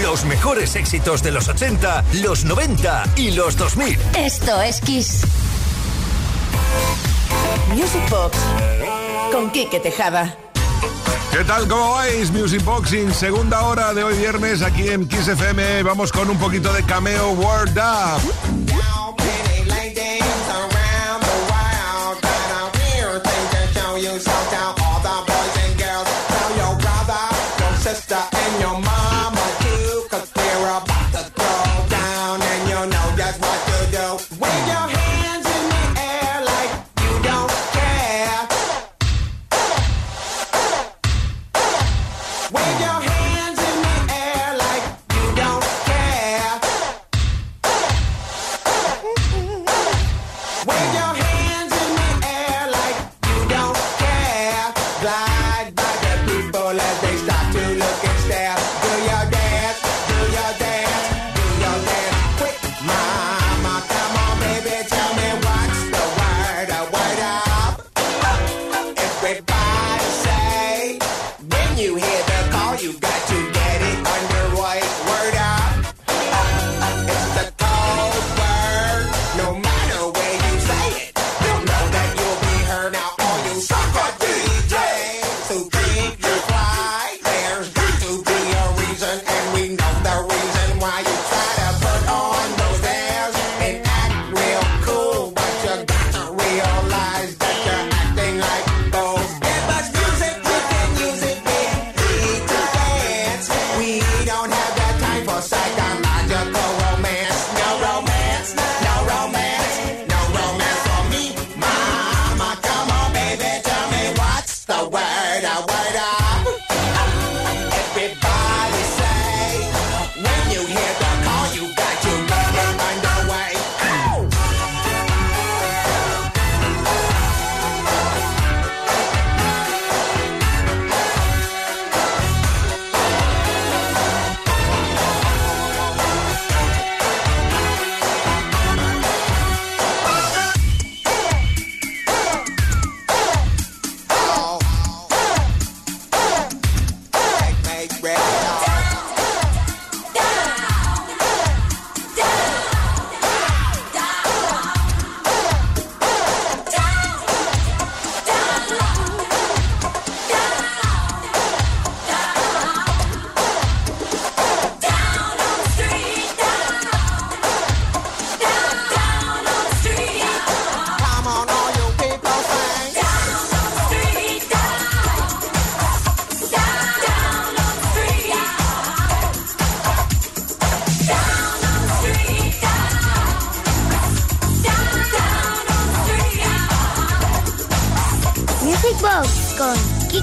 Los mejores éxitos de los 80, los 90 y los 2000. Esto es Kiss. Music Box con Quique Tejada. ¿Qué tal? ¿Cómo vais? Music Boxing, segunda hora de hoy viernes aquí en Kiss FM. Vamos con un poquito de cameo Word Up.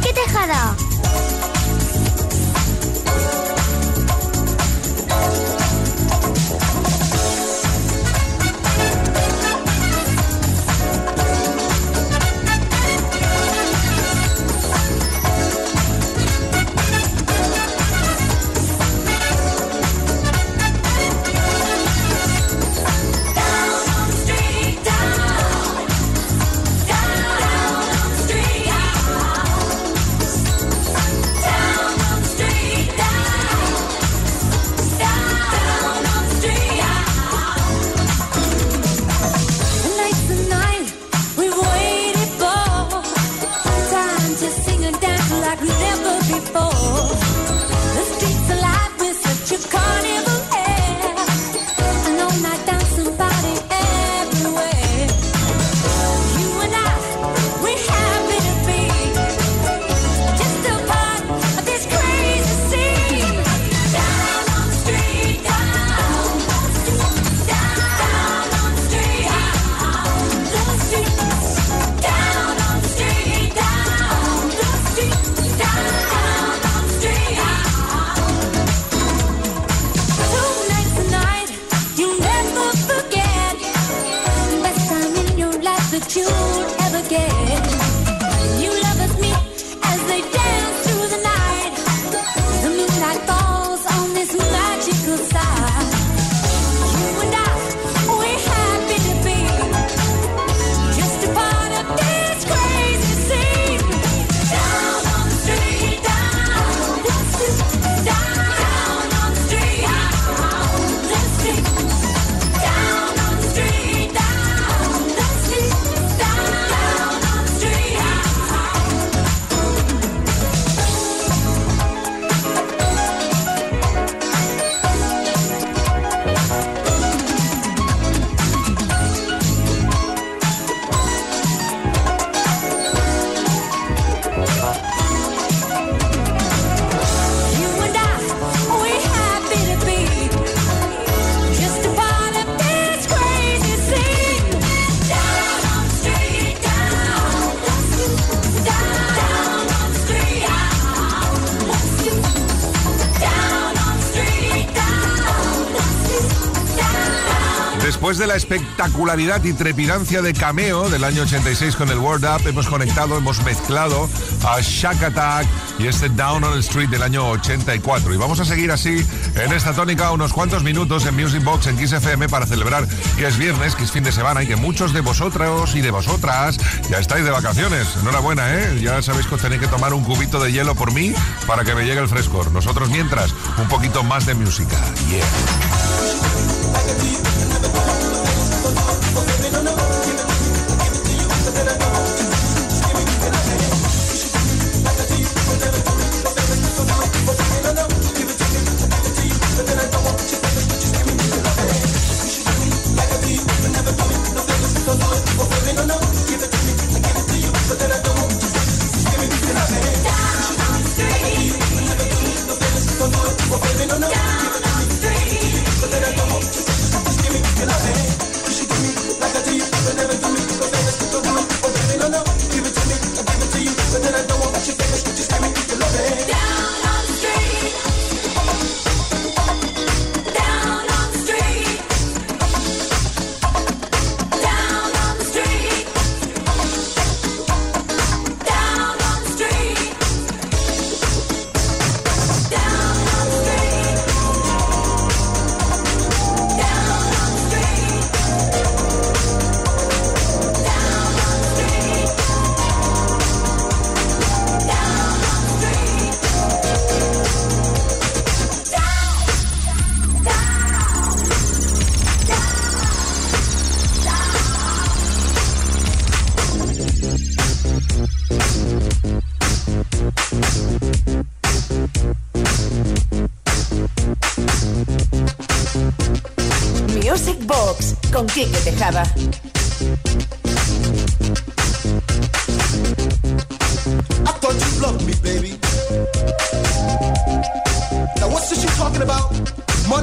Quique Tejada. Espectacularidad y trepidancia de Cameo del año 86 con el World Up, hemos conectado, hemos mezclado a Shack Attack y este Down on the Street del año 84. Y vamos a seguir así en esta tónica unos cuantos minutos en Music Box en Kiss FM para celebrar que es viernes, que es fin de semana y que muchos de vosotros y de vosotras ya estáis de vacaciones. Enhorabuena, ¿eh? Ya sabéis que os tenéis que tomar un cubito de hielo por mí para que me llegue el frescor. Nosotros mientras, un poquito más de música. Yeah. Oh, oh, oh.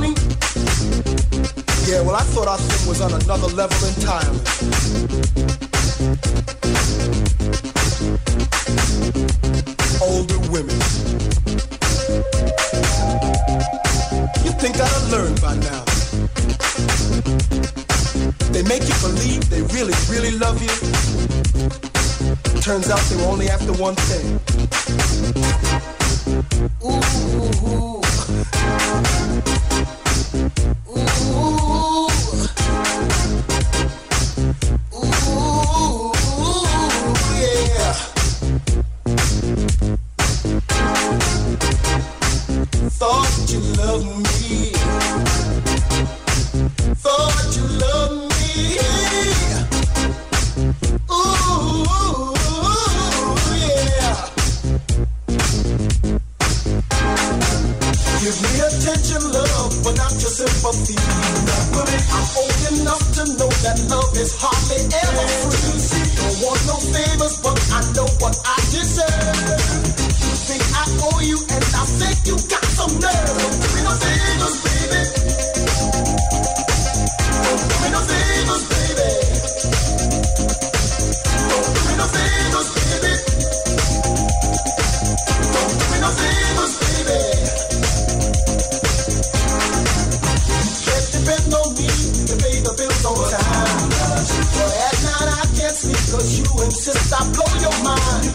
Money? Yeah, well I thought our thing was on another level entirely. Older women. You think I'd have learned by now? They make you believe they really, really love you. Turns out they were only after one thing. Ooh. Cause you insist I blow your mind.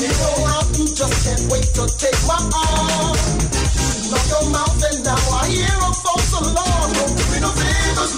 You know how you just can't wait to take my arm. Lock your mouth and now I hear a false alarm. Don't do me no favors,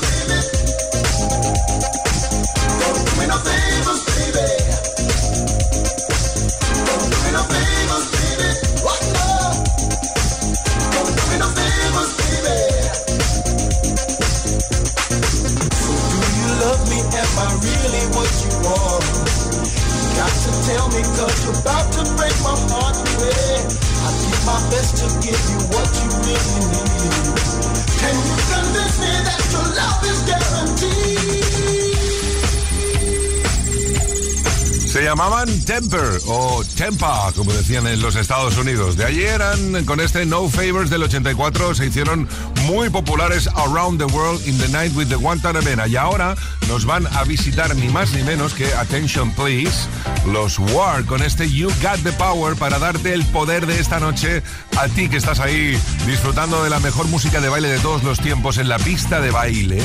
Se llamaban Temper o Tempa, como decían en los Estados Unidos. De allí eran, con este No Favors del 84, se hicieron muy populares Around the World in the Night with the Guantanamera. Y ahora nos van a visitar ni más ni menos que Attention Please los War con este You Got the Power para darte el poder de esta noche a ti que estás ahí disfrutando de la mejor música de baile de todos los tiempos en la pista de baile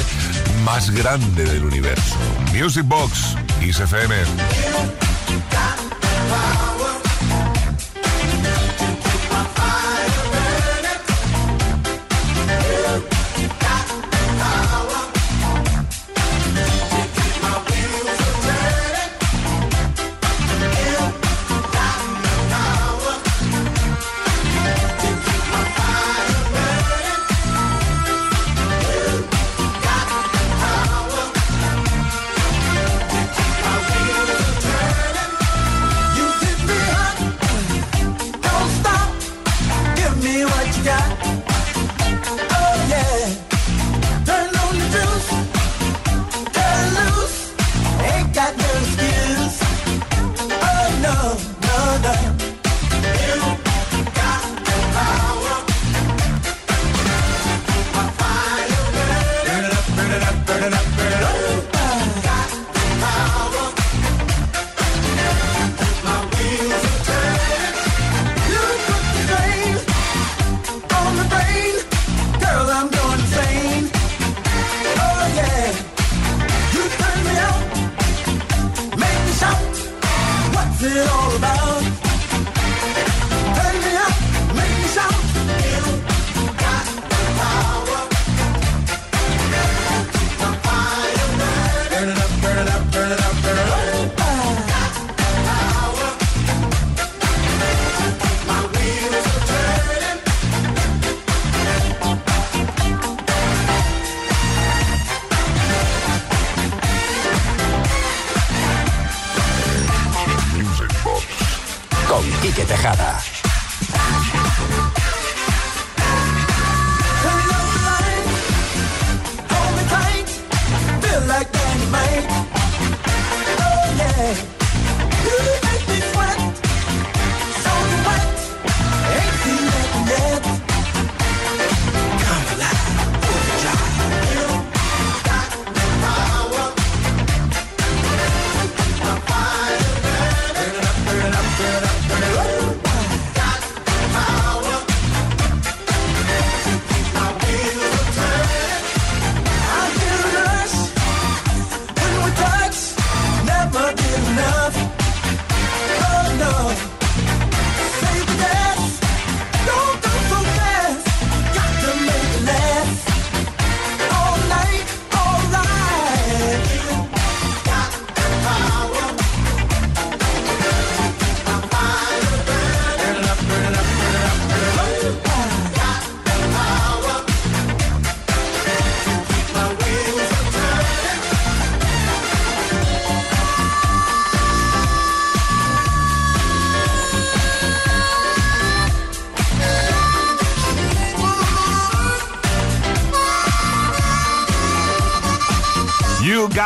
más grande del universo. Music Box.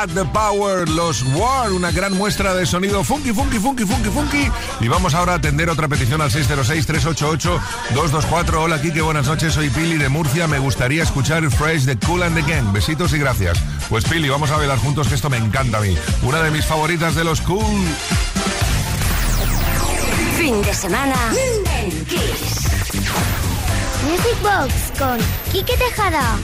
The Power, los War, una gran muestra de sonido funky, funky, funky, funky, funky. Y vamos ahora a atender otra petición al 606-388-224. Hola, Kike, buenas noches. Soy Pili de Murcia. Me gustaría escuchar Fresh de Cool and the Gang. Besitos y gracias. Pues Pili, vamos a bailar juntos, que esto me encanta a mí. Una de mis favoritas de los Cool. Fin de semana. Music Box con Kike Tejada.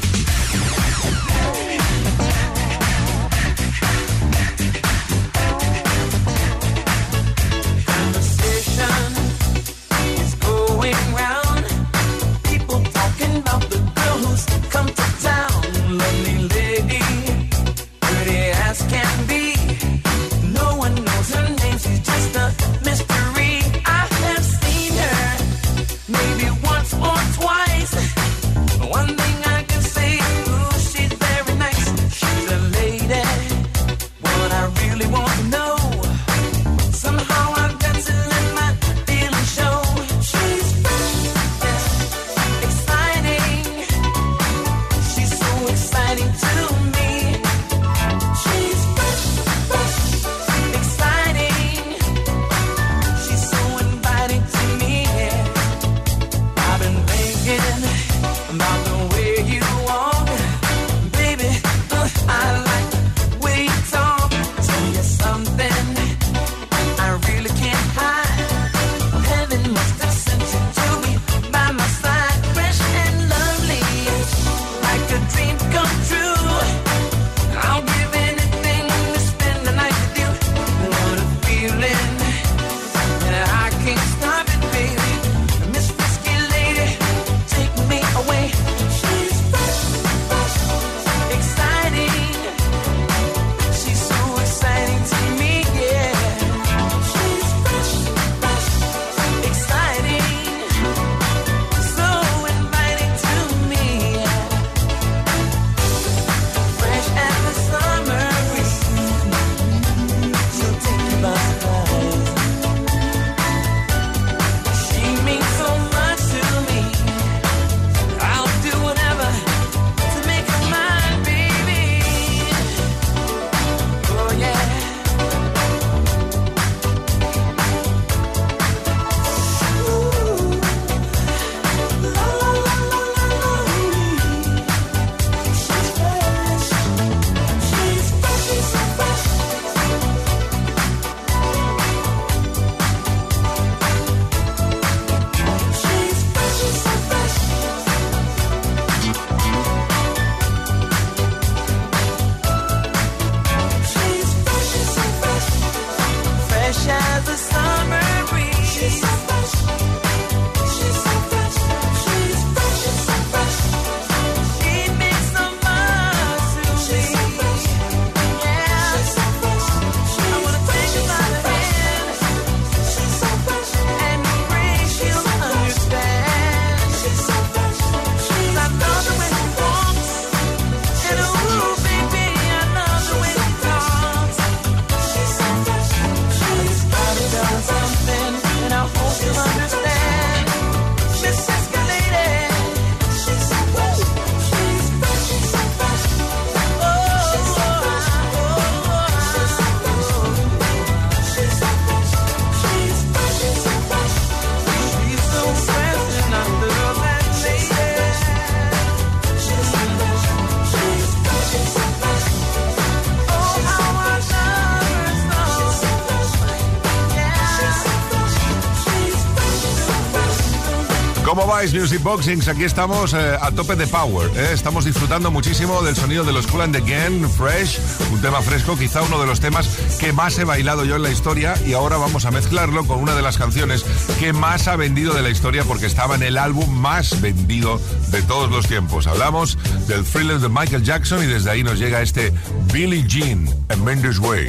Music Boxings? Aquí estamos eh, a tope de power. Eh. Estamos disfrutando muchísimo del sonido de los Cool and Again, Fresh, un tema fresco, quizá uno de los temas que más he bailado yo en la historia. Y ahora vamos a mezclarlo con una de las canciones que más ha vendido de la historia porque estaba en el álbum más vendido de todos los tiempos. Hablamos del thriller de Michael Jackson y desde ahí nos llega este Billie Jean, A Mendes Way.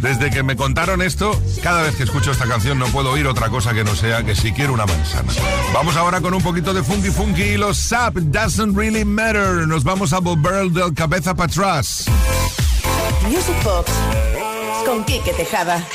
Desde que me contaron esto, cada vez que escucho esta canción no puedo oír otra cosa que no sea que si quiero una manzana. Vamos ahora con un poquito de funky funky y los SAP doesn't really matter. Nos vamos a volver del cabeza para atrás. Music Box con Kike Tejada.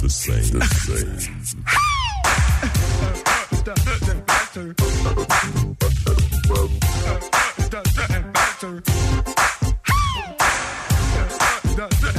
the same. The same.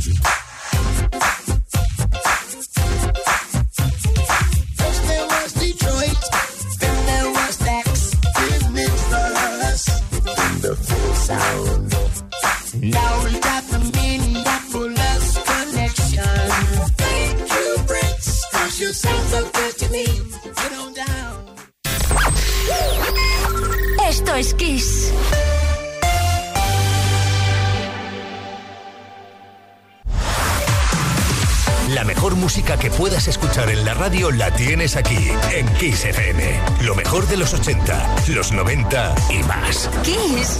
Roger. Aquí, en Kiss FM. Lo mejor de los 80, los 90 y más. Kiss.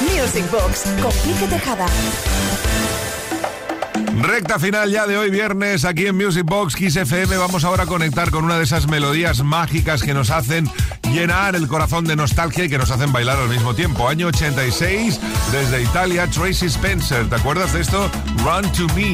Music Box con Quique Tejada. Recta final ya de hoy viernes aquí en Music Box Kiss FM. Vamos ahora a conectar con una de esas melodías mágicas que nos hacen llenar el corazón de nostalgia y que nos hacen bailar al mismo tiempo. Año 86, desde Italia, Tracy Spencer. ¿Te acuerdas de esto? Run to Me.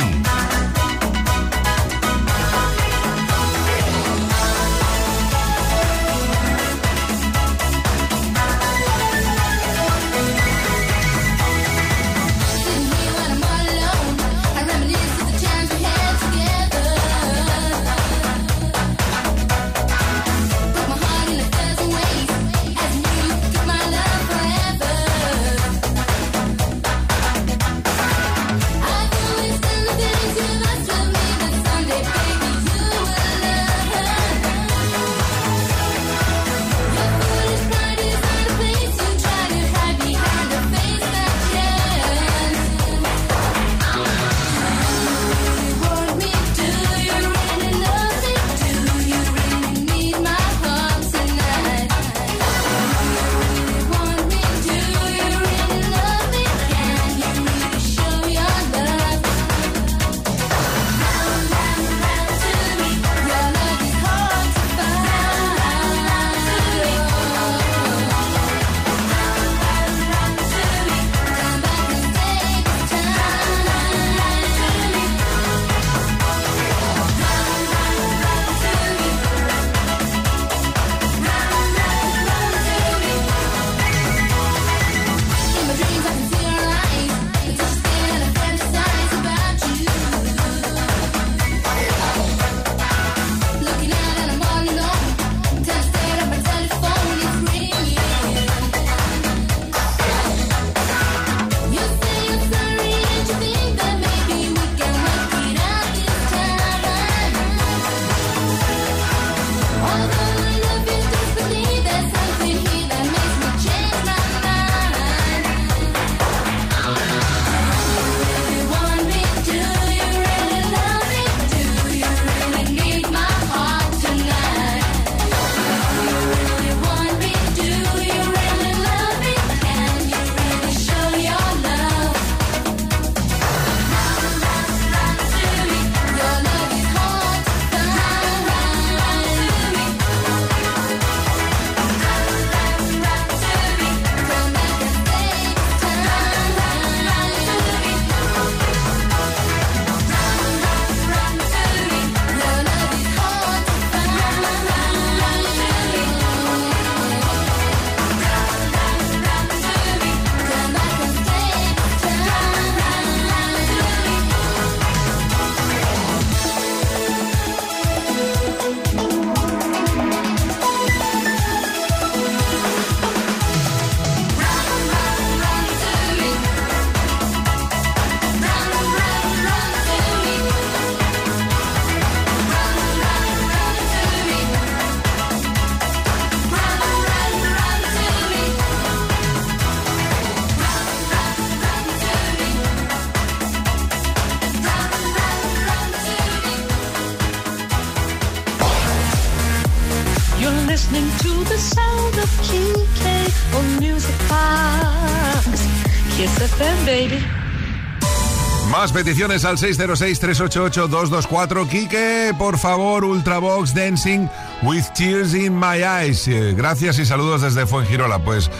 Peticiones al 606-388-224. Quique, por favor, Ultravox Dancing with Tears in My Eyes. Gracias y saludos desde Fuengirola. Pues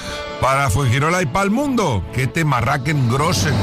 para Fuengirola y para el mundo, que te marraquen grosen.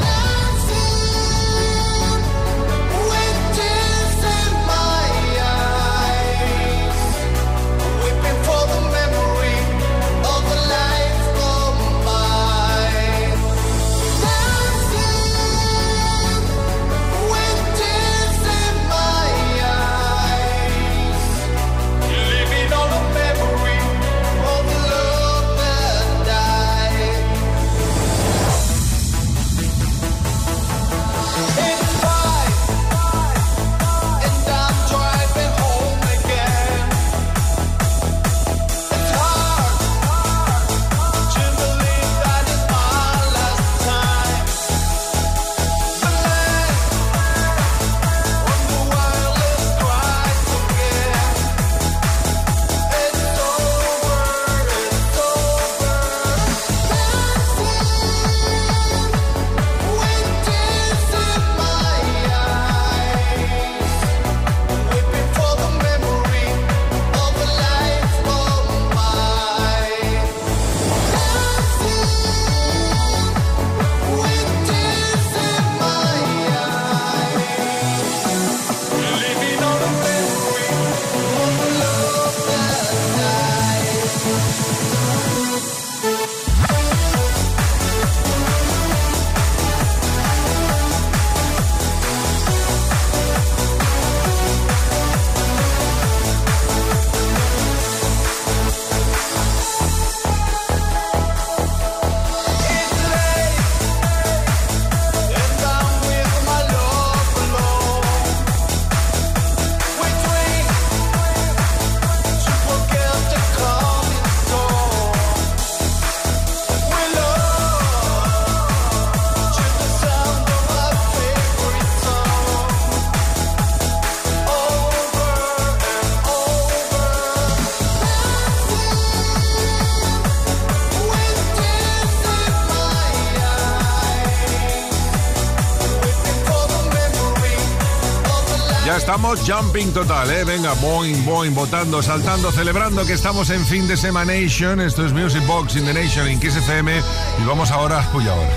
Jumping total, ¿eh? Venga, boing, boing, votando, saltando, celebrando que estamos en fin de semana Nation. Esto es Music Box in the Nation en Kiss. Y vamos ahora, uy, ahora.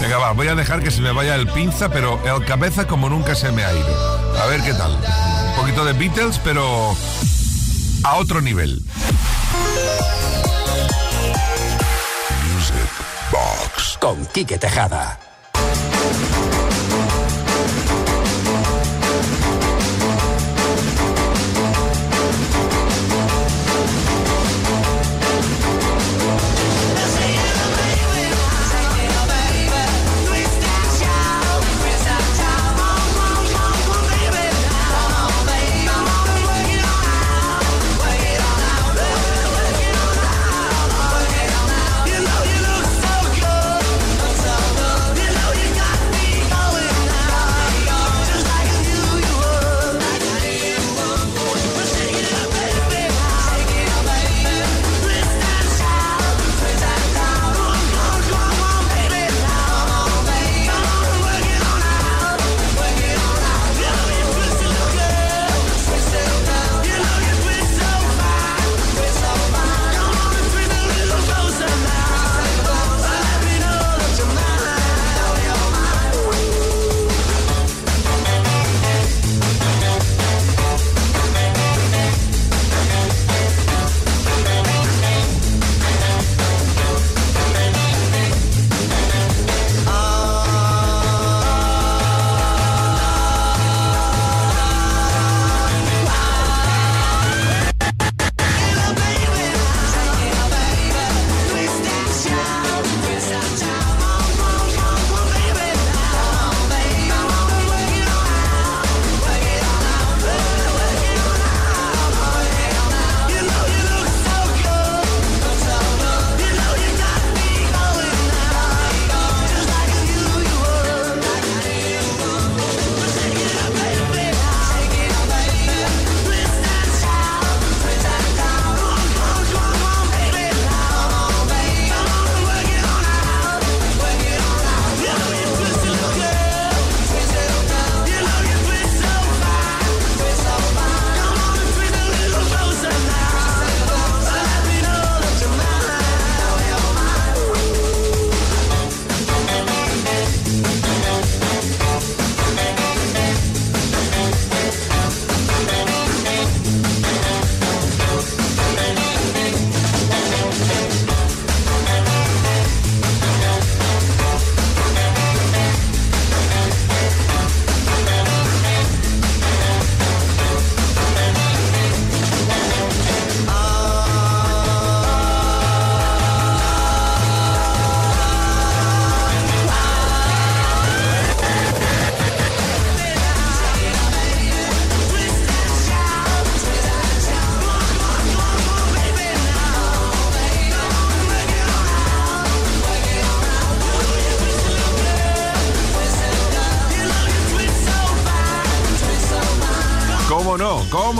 Venga, va, voy a dejar que se me vaya el pinza, pero el cabeza como nunca se me ha ido. A ver qué tal. Un poquito de Beatles, pero a otro nivel. Music Box con Quique Tejada.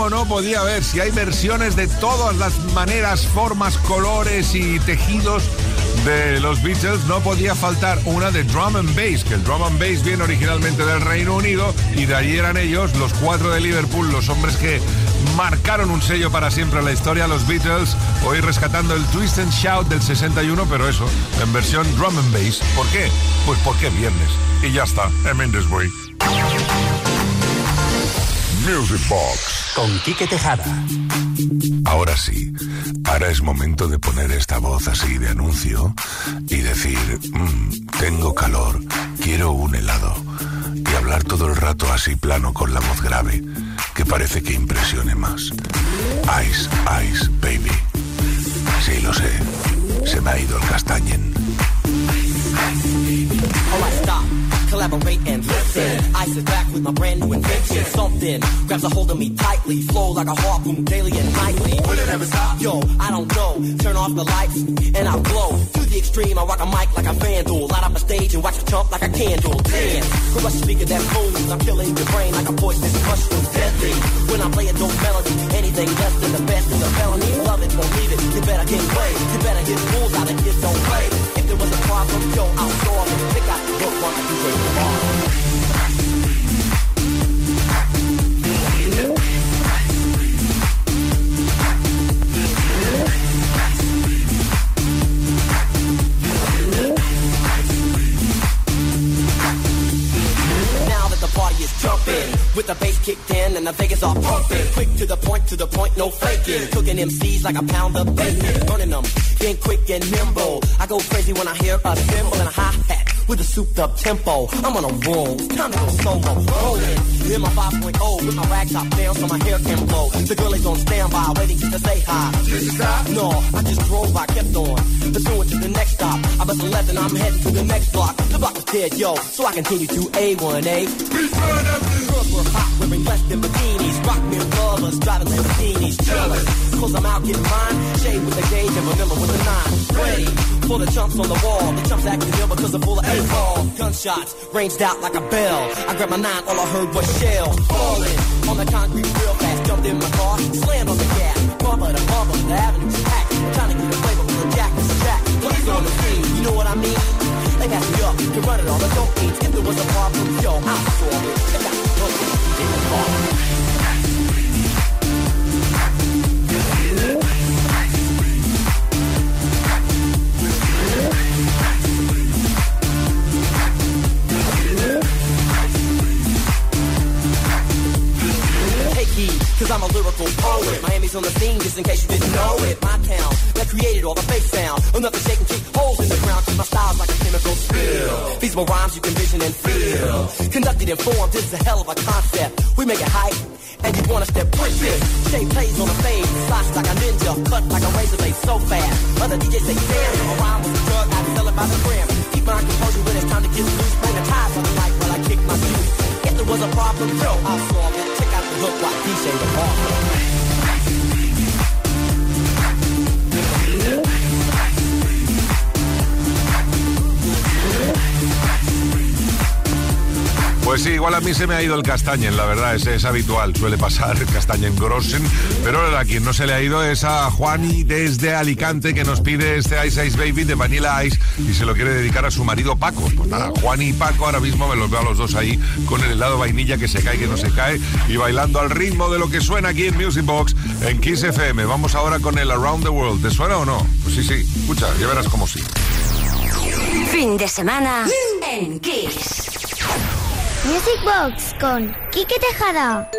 No? ¿Cómo no podía haber? Si hay versiones de todas las maneras, formas, colores y tejidos de los Beatles, no podía faltar una de drum and bass, que el drum and bass viene originalmente del Reino Unido y de allí eran ellos, los cuatro de Liverpool, los hombres que marcaron un sello para siempre en la historia, los Beatles, hoy rescatando el Twist and Shout del 61, pero eso, en versión drum and bass. ¿Por qué? Pues porque viernes. Y ya está, en way. Music Box. Con Quique Tejada. Ahora sí, ahora es momento de poner esta voz así de anuncio y decir, "Mm, tengo calor, quiero un helado. Y hablar todo el rato así plano con la voz grave, que parece que impresione más. Ice, ice, baby. Sí, lo sé, se me ha ido el castañen. Alright, stop, collaborate and listen. I sit back with my brand new invention. Something grabs a hold of me tightly, flow like a harpoon daily and nightly. Will it ever stop? Yo, I don't know. Turn off the lights and I'll glow. The extreme, I rock a mic like a vandal. Light up a stage and watch it jump like a candle. Dance, crush a speaker that booms. I'm killing your brain like a poisonous mushroom. Deadly. When I play a dope melody, anything less than the best is a felony. Love it, believe it. You better get way. You better get rules out of it, don't play. If there was a problem, yo, I'll solve it. Pick out the book on the DJ tomorrow. Party is jumping, with the bass kicked in and the Vegas all pumping. Quick to the point, to the point, no faking. Cooking MCs like a pound of bacon. Burning them, being quick and nimble. I go crazy when I hear a cymbal and a hi-hat with a souped up tempo. I'm on a roll, it's time to go solo. Rolling in my 5.0 with my rag top down so my hair can blow. The girl is on standby waiting just to say hi. Did you stop? No, I just drove, I kept on. Pursuing to the next stop. I bust a left and I'm heading to the next block. The block is dead, yo, so I continue to A1A. Girls were hot, wearing less than bikinis. Rock me lovers, driving Lamborghinis, jealous. Cause I'm out getting mine. Shade with the gauge and vanilla with the nine. Ready for the chumps on the wall. The chumps acting ill because they're full of A-ball. Gunshots ranged out like a bell. I grabbed my nine, all I heard was shells. Falling on the concrete real fast. Jumped in my car, slammed on the gas. Bumper to bumper, the avenue's packed. Trying to get a flavor the jack is jack. Police on the scene, you know what I mean? They pass me up, can run it all, if there was a problem, yo, I'm a lyrical poet. Miami's on the scene, just in case you didn't know it. My town, that created all the bass sound. Enough to shake and kick holes in the ground, cause my style's like a chemical spill. Feasible rhymes you can vision and feel. Conducted in form, this is a hell of a concept. We make it hype, and you wanna step with this. Shape plays on the fade, slice like a ninja, cut like a razor blade so fast. Other DJs say, damn, a rhyme was a drug, I sell it by the gram. Keep my composure when it's time to get loose. Bring the ties on the mic while I kick my shoes. If there was a problem, yo, I'll solve it. Check out the hook while DJ the ball. Pues sí, igual a mí se me ha ido el castañen, la verdad, es, es habitual, suele pasar castañen grossen, pero a quien no se le ha ido es a Juani desde Alicante que nos pide este Ice Ice Baby de Vanilla Ice y se lo quiere dedicar a su marido Paco. Pues nada, Juani y Paco ahora mismo me los veo a los dos ahí con el helado vainilla que se cae, que no se cae y bailando al ritmo de lo que suena aquí en Music Box en Kiss FM. Vamos ahora con el Around the World. ¿Te suena o no? Pues sí, sí, escucha, ya verás cómo sí. Fin de semana en Kiss. Music Box con Quique Tejada.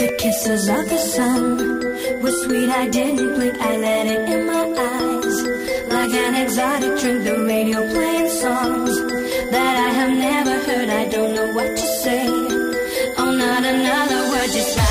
The kisses of the sun were sweet. I didn't blink. I let it in my eyes. Like an exotic drink, the radio playing songs that I have never heard. I don't know what to say. Oh, not another word, just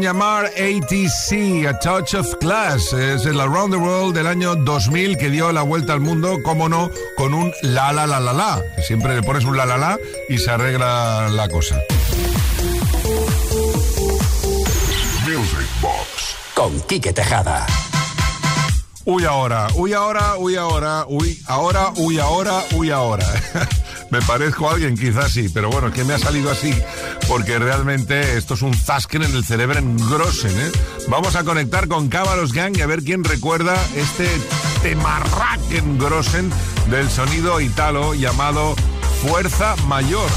hacían llamar ATC, A Touch of Class. Es el Around the World del año 2000 que dio la vuelta al mundo, como no, con un la la la la la. Siempre le pones un la la la y se arregla la cosa. Music Box con Quique Tejada. Uy ahora, uy ahora, uy ahora, uy ahora, uy ahora, uy ahora. Me parezco a alguien, quizás sí, pero bueno, es que me ha salido así porque realmente esto es un zasken en el cerebro en Grossen, ¿eh? Vamos a conectar con Cábalos Gang y a ver quién recuerda este temarraken Grossen del sonido italo llamado Fuerza Mayor.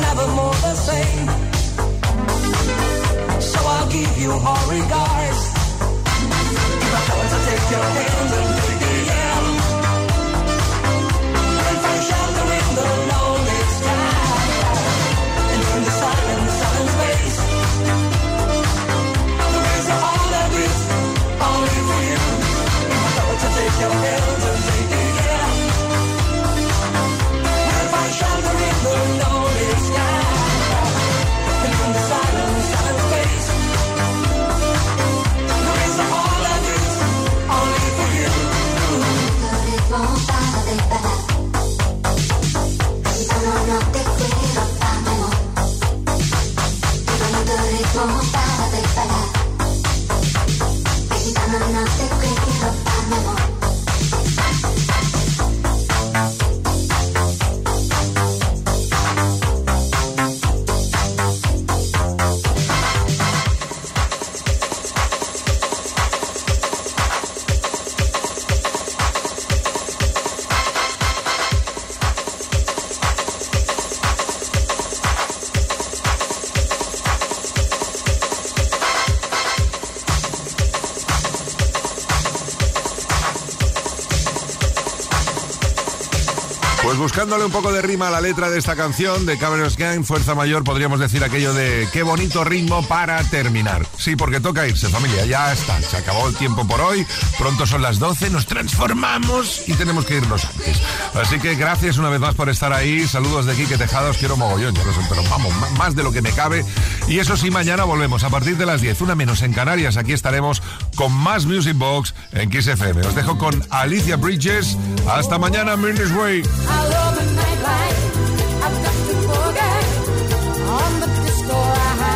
never more the same. So I'll give you all regards. If I want to take your hand buscándole un poco de rima a la letra de esta canción de Cameron's Gang, Fuerza Mayor, podríamos decir aquello de qué bonito ritmo para terminar. Sí, porque toca irse, familia, ya está, se acabó el tiempo por hoy, pronto son las 12, nos transformamos y tenemos que irnos antes. Así que gracias una vez más por estar ahí, saludos de Quique Tejada, os quiero mogollón, ya lo sé, pero vamos, más de lo que me cabe. Y eso sí, mañana volvemos a partir de las 10, una menos en Canarias, aquí estaremos con más Music Box en Kiss. Os dejo con Alicia Bridges, hasta mañana, Mirror's Way. Loving lies just